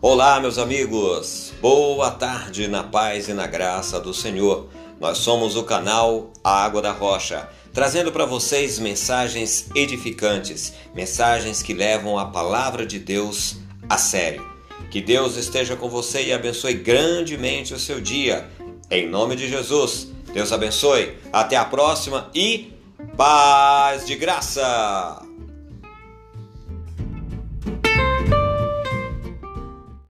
Olá, meus amigos. Boa tarde na paz e na graça do Senhor. Nós somos o canal Água da Rocha, trazendo para vocês mensagens edificantes, mensagens que levam a palavra de Deus a sério. Que Deus esteja com você e abençoe grandemente o seu dia. Em nome de Jesus. Deus abençoe. Até a próxima e paz de graça.